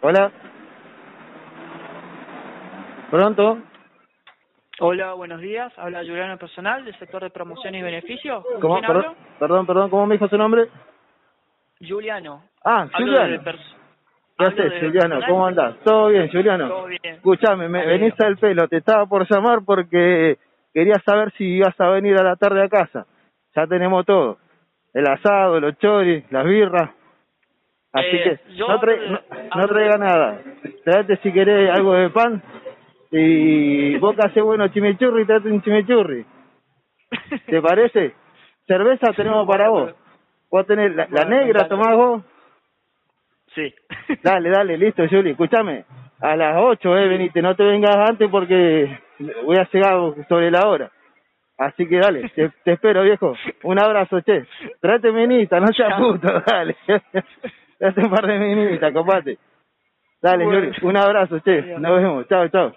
Hola. Pronto. Hola, buenos días. Habla Juliano Personal del sector de promoción y beneficio. ¿Con ¿Cómo? quién Perdón, perdón, perdón, ¿cómo me dijo su nombre? Juliano. Ah, Juliano. ¿Qué haces, Juliano? ¿Cómo andás? ¿Todo bien, Juliano? Todo bien. Escuchame, me venís al pelo. Te estaba por llamar porque quería saber si ibas a venir a la tarde a casa. Ya tenemos todo. El asado, los choris, las birras. Así Eh, que yo no, de- no, no traiga nada. Traete si querés algo de pan. Y vos que haces bueno chimichurri, traete un chimichurri. ¿Te parece? Cerveza tenemos para vos. Vos tenés la, la negra, tomás vos. Sí. Dale, dale, listo, Juli. Escúchame, a las 8, eh, venite, no te vengas antes porque voy a llegar sobre la hora. Así que dale, te, te espero, viejo. Un abrazo, che. Trate minita, no seas puto, dale. Trate un par de minitas, compate. Dale, Bueno. Un abrazo, che. Bien. Nos vemos, chao, chao.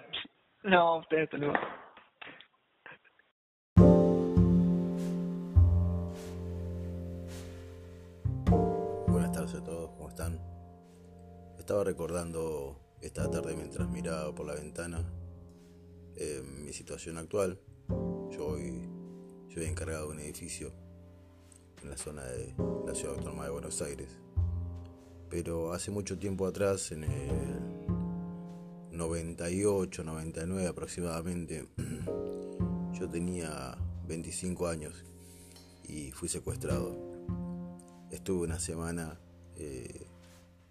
no, usted, hasta luego. Buenas tardes a todos, ¿cómo están? Estaba recordando esta tarde mientras miraba por la ventana eh, mi situación actual. Yo hoy soy encargado de un edificio en la zona de la ciudad autónoma de Buenos Aires. Pero hace mucho tiempo atrás, en el 98, 99 aproximadamente, yo tenía 25 años y fui secuestrado. Estuve una semana eh,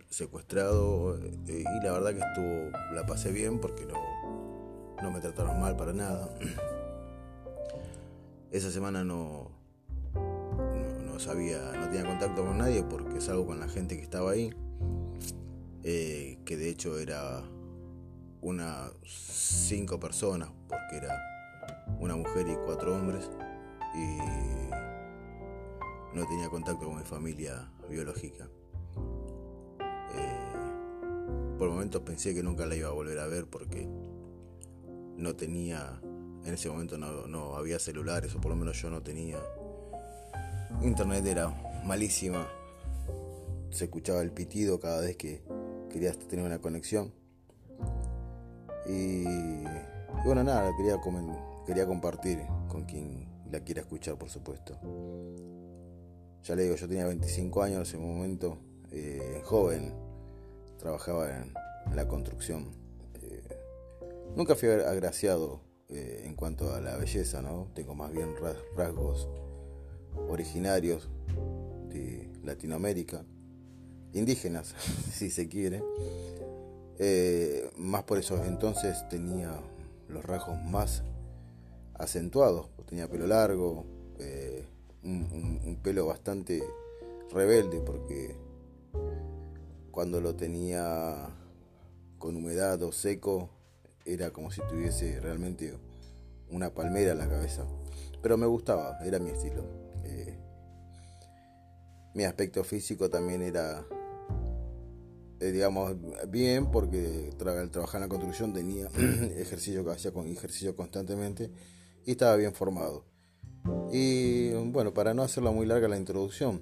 secuestrado eh, y la verdad que estuvo, la pasé bien porque no, no me trataron mal para nada. Esa semana no, no, sabía, no tenía contacto con nadie porque salgo con la gente que estaba ahí, eh, que de hecho era unas cinco personas porque era una mujer y cuatro hombres y no tenía contacto con mi familia biológica. Eh, por momentos pensé que nunca la iba a volver a ver porque no tenía, en ese momento no, no había celulares, o por lo menos yo no tenía. Internet era malísima, se escuchaba el pitido cada vez que querías tener una conexión. Y, bueno, nada, quería, quería compartir con quien la quiera escuchar, por supuesto. Ya le digo, yo tenía 25 años en ese momento, eh, joven, trabajaba en, la construcción. Eh, nunca fui agraciado eh, en cuanto a la belleza, ¿no? Tengo más bien ra- rasgos originarios de Latinoamérica, indígenas, si se quiere. Eh, más por eso entonces tenía los rasgos más acentuados, pues tenía pelo largo, eh, un, un- un pelo bastante rebelde porque cuando lo tenía con humedad o seco era como si tuviese realmente una palmera en la cabeza. Pero me gustaba, era mi estilo. Eh, mi aspecto físico también era, eh, digamos, bien porque tra- al trabajar en la construcción tenía ejercicio que hacía con ejercicio constantemente y estaba bien formado. Y bueno, para no hacerla muy larga la introducción,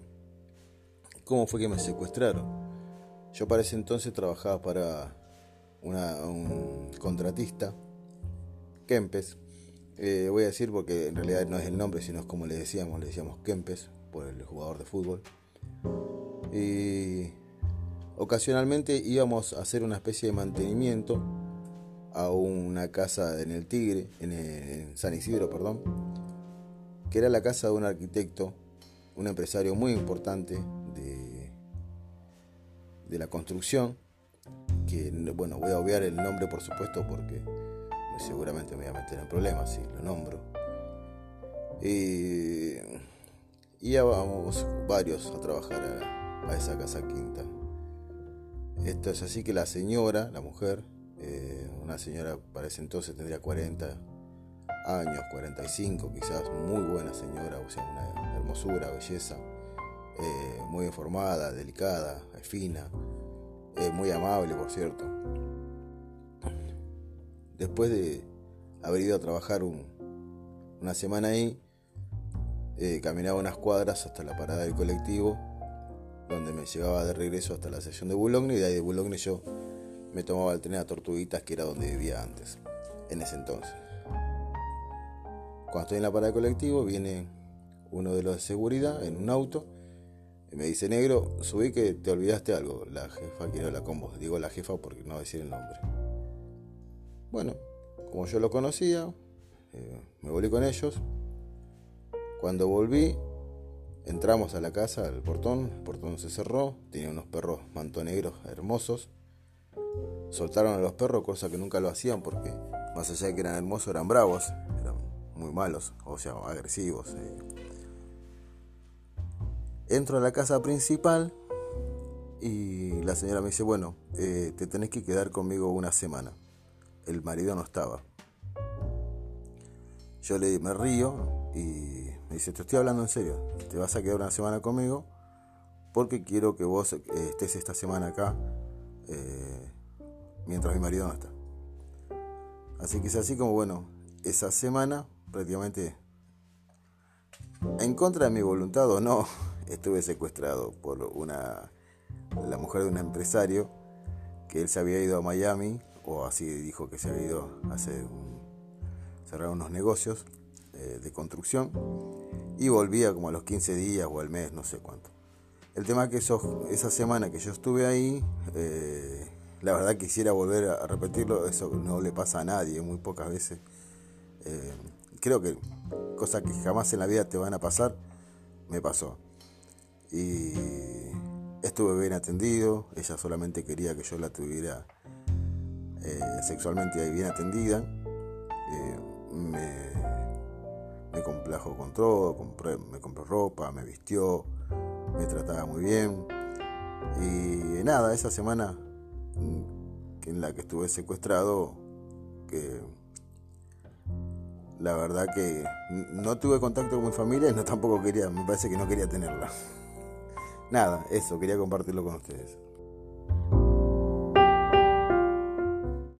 ¿cómo fue que me secuestraron? Yo para ese entonces trabajaba para un contratista, Kempes. Eh, voy a decir porque en realidad no es el nombre, sino es como le decíamos, le decíamos Kempes por el jugador de fútbol. Y ocasionalmente íbamos a hacer una especie de mantenimiento a una casa en el Tigre, en, en San Isidro, perdón, que era la casa de un arquitecto, un empresario muy importante de, de la construcción, que bueno, voy a obviar el nombre por supuesto porque seguramente me voy a meter en problemas si lo nombro. Y, y ya vamos varios a trabajar a, a esa casa quinta. Esto es así que la señora, la mujer, eh, una señora para ese entonces tendría 40 años, 45 quizás, muy buena señora, o sea, una hermosura, belleza, eh, muy informada, delicada, fina, eh, muy amable, por cierto. Después de haber ido a trabajar un- una semana ahí, eh, caminaba unas cuadras hasta la parada del colectivo, donde me llevaba de regreso hasta la estación de Boulogne, y de ahí de Boulogne yo me tomaba el tren a Tortuguitas, que era donde vivía antes, en ese entonces. Cuando estoy en la parada de colectivo, viene uno de los de seguridad en un auto y me dice, negro, subí que te olvidaste algo. La jefa quiere hablar con. Digo la jefa porque no decir el nombre. Bueno, como yo lo conocía, eh, me volví con ellos. Cuando volví, entramos a la casa, al portón, el portón se cerró, tenía unos perros mantonegros hermosos. Soltaron a los perros, cosa que nunca lo hacían porque más allá de que eran hermosos, eran bravos, eran muy malos, o sea, agresivos. Eh. Entro a la casa principal y la señora me dice, bueno, eh, te tenés que quedar conmigo una semana. El marido no estaba. Yo le me río y me dice, te estoy hablando en serio, te vas a quedar una semana conmigo porque quiero que vos eh, estés esta semana acá eh, mientras mi marido no está. Así que es así como, bueno, esa semana prácticamente en contra de mi voluntad o no, estuve secuestrado por una la mujer de un empresario que él se había ido a Miami o así dijo que se había ido a hacer cerrar unos negocios eh, de construcción y volvía como a los 15 días o al mes, no sé cuánto. El tema es que eso, esa semana que yo estuve ahí, eh, la verdad quisiera volver a repetirlo, eso no le pasa a nadie, muy pocas veces. Eh, creo que cosas que jamás en la vida te van a pasar, me pasó. Y estuve bien atendido, ella solamente quería que yo la tuviera eh, sexualmente bien atendida. Eh, me, me complajo con todo, me compró ropa, me vistió, me trataba muy bien. Y nada, esa semana mm, en la que estuve secuestrado, que la verdad que no tuve contacto con mi familia y no tampoco quería, me parece que no quería tenerla. Nada, eso, quería compartirlo con ustedes.